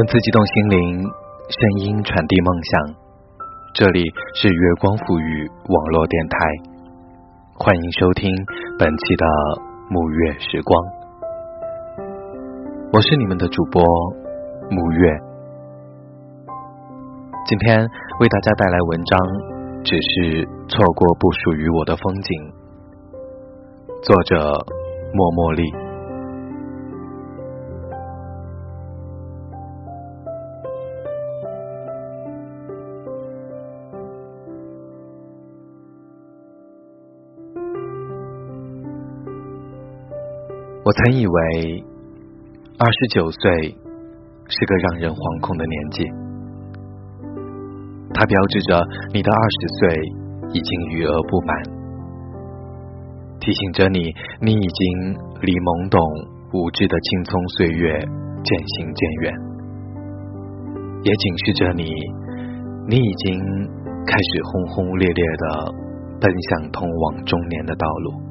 文字激动心灵，声音传递梦想。这里是月光赋予网络电台，欢迎收听本期的沐月时光。我是你们的主播沐月，今天为大家带来文章，只是错过不属于我的风景。作者：默默丽。我曾以为二十九岁是个让人惶恐的年纪，它标志着你的二十岁已经余额不满，提醒着你你已经离懵懂无知的青葱岁月渐行渐远，也警示着你你已经开始轰轰烈烈的奔向通往中年的道路。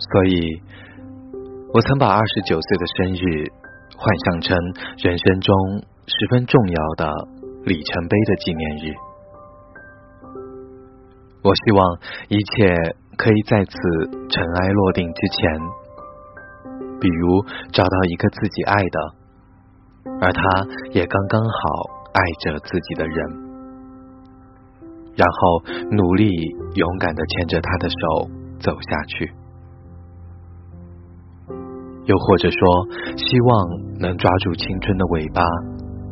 所以，我曾把二十九岁的生日幻想成人生中十分重要的里程碑的纪念日。我希望一切可以在此尘埃落定之前，比如找到一个自己爱的，而他也刚刚好爱着自己的人，然后努力勇敢的牵着他的手走下去。又或者说，希望能抓住青春的尾巴，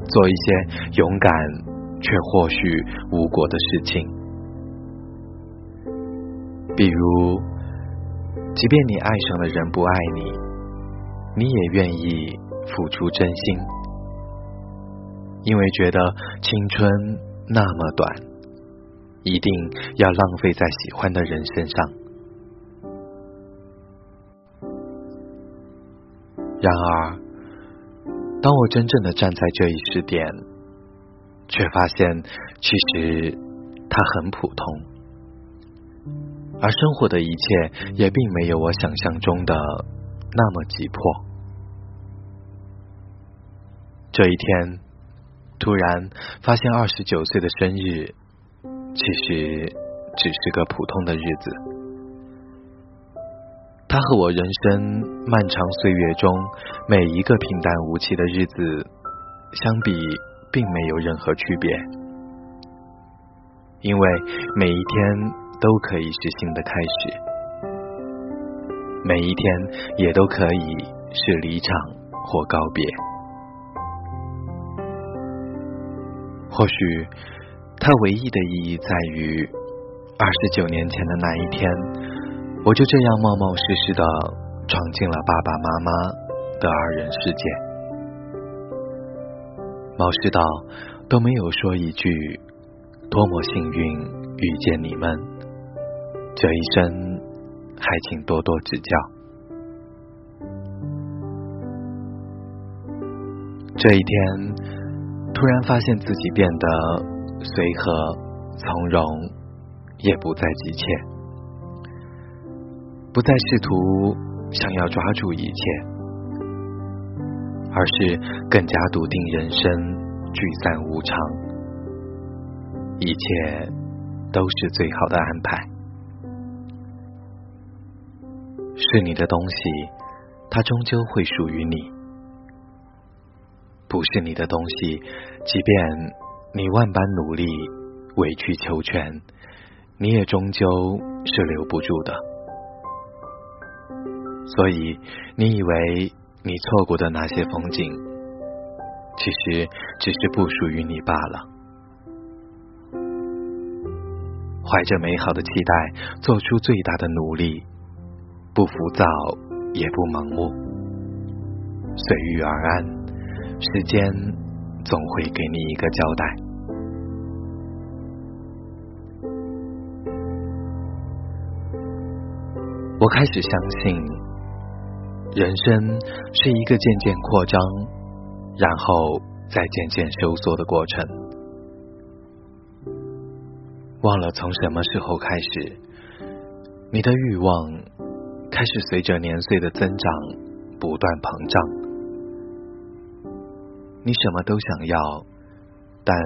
做一些勇敢却或许无果的事情。比如，即便你爱上的人不爱你，你也愿意付出真心，因为觉得青春那么短，一定要浪费在喜欢的人身上。然而，当我真正的站在这一时点，却发现其实它很普通，而生活的一切也并没有我想象中的那么急迫。这一天，突然发现二十九岁的生日，其实只是个普通的日子。它和我人生漫长岁月中每一个平淡无奇的日子相比，并没有任何区别，因为每一天都可以是新的开始，每一天也都可以是离场或告别。或许，它唯一的意义在于二十九年前的那一天。我就这样冒冒失失的闯进了爸爸妈妈的二人世界，毛师道都没有说一句多么幸运遇见你们，这一生还请多多指教。这一天，突然发现自己变得随和从容，也不再急切。不再试图想要抓住一切，而是更加笃定人生聚散无常，一切都是最好的安排。是你的东西，它终究会属于你；不是你的东西，即便你万般努力、委曲求全，你也终究是留不住的。所以，你以为你错过的那些风景，其实只是不属于你罢了。怀着美好的期待，做出最大的努力，不浮躁也不盲目，随遇而安，时间总会给你一个交代。我开始相信。人生是一个渐渐扩张，然后再渐渐收缩的过程。忘了从什么时候开始，你的欲望开始随着年岁的增长不断膨胀，你什么都想要，但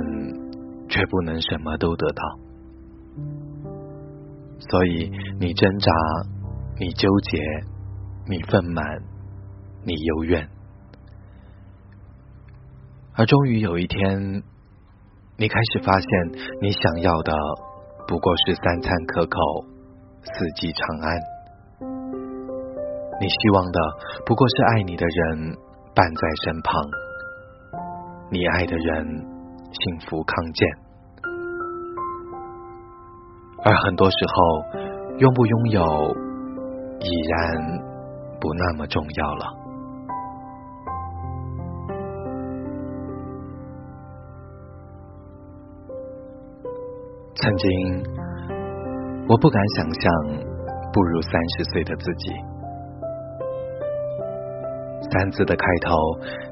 却不能什么都得到，所以你挣扎，你纠结，你愤满，你幽怨，而终于有一天，你开始发现，你想要的不过是三餐可口，四季长安；你希望的不过是爱你的人伴在身旁。你爱的人幸福康健，而很多时候，拥不拥有已然不那么重要了。曾经，我不敢想象步入三十岁的自己，三字的开头，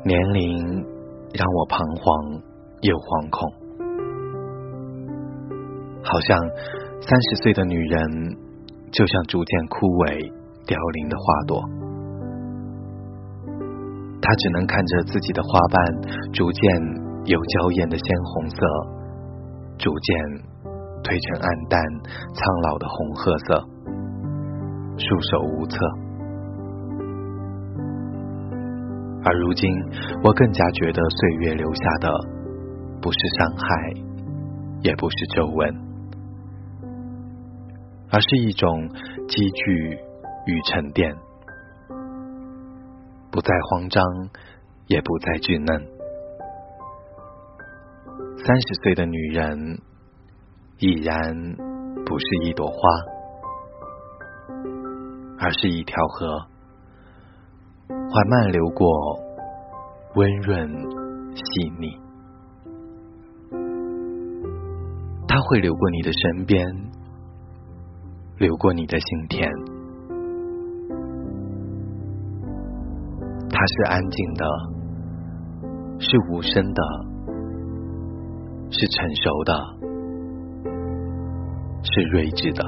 年龄。让我彷徨又惶恐，好像三十岁的女人就像逐渐枯萎凋零的花朵，他只能看着自己的花瓣逐渐由娇艳的鲜红色，逐渐褪成暗淡苍老的红褐色，束手无策。而如今，我更加觉得岁月留下的不是伤害，也不是皱纹，而是一种积聚与沉淀，不再慌张，也不再稚嫩。三十岁的女人，已然不是一朵花，而是一条河。缓慢流过，温润细腻，它会流过你的身边，流过你的心田。它是安静的，是无声的，是成熟的，是睿智的。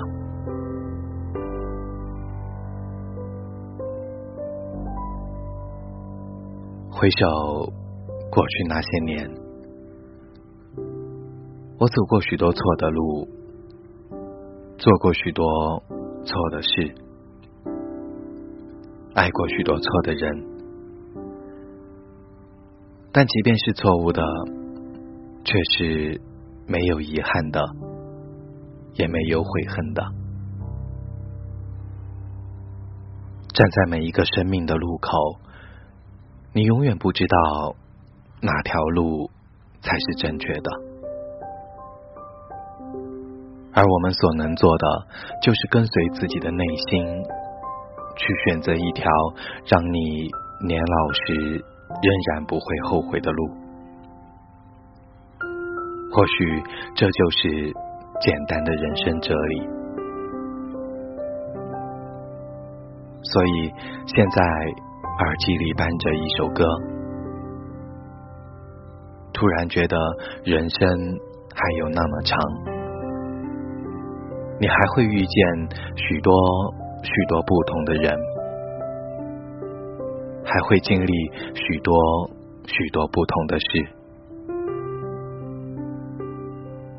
回首过去那些年，我走过许多错的路，做过许多错的事，爱过许多错的人。但即便是错误的，却是没有遗憾的，也没有悔恨的。站在每一个生命的路口。你永远不知道哪条路才是正确的，而我们所能做的，就是跟随自己的内心，去选择一条让你年老时仍然不会后悔的路。或许这就是简单的人生哲理。所以现在。耳机里伴着一首歌，突然觉得人生还有那么长，你还会遇见许多许多不同的人，还会经历许多许多不同的事，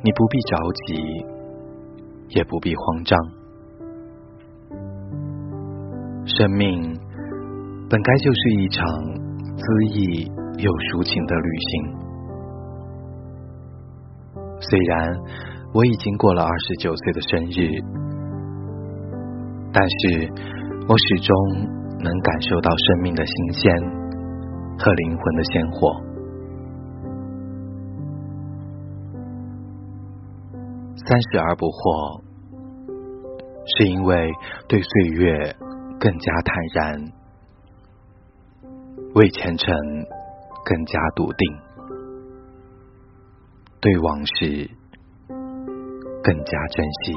你不必着急，也不必慌张，生命。本该就是一场恣意又抒情的旅行。虽然我已经过了二十九岁的生日，但是我始终能感受到生命的新鲜和灵魂的鲜活。三十而不惑，是因为对岁月更加坦然。为前程更加笃定，对往事更加珍惜。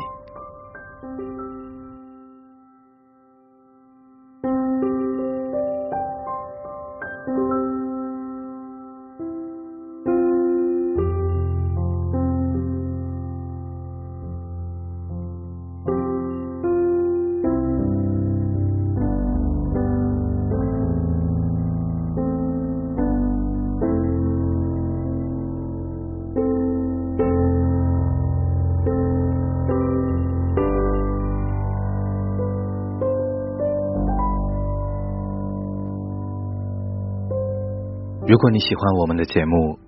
如果你喜欢我们的节目，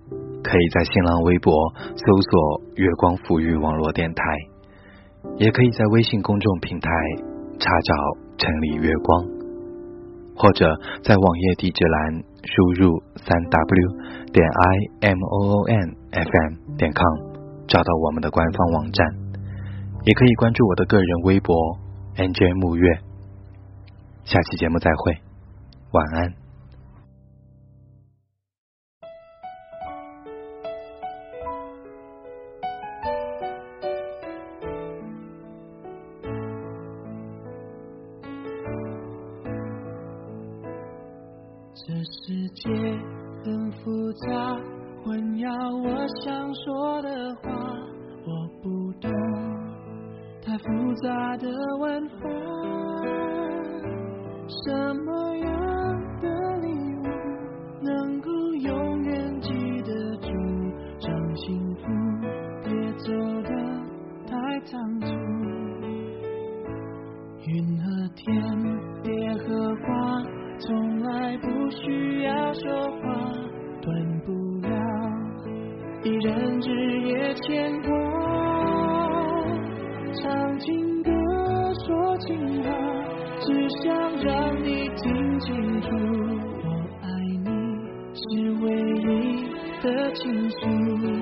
可以在新浪微博搜索“月光抚育网络电台”，也可以在微信公众平台查找“城里月光”，或者在网页地址栏输入“三 w 点 i m o o n f m 点 com”，找到我们的官方网站。也可以关注我的个人微博 “nj 木月”。下期节目再会，晚安。情歌说情话只想让你听清楚我爱你是唯一的倾诉。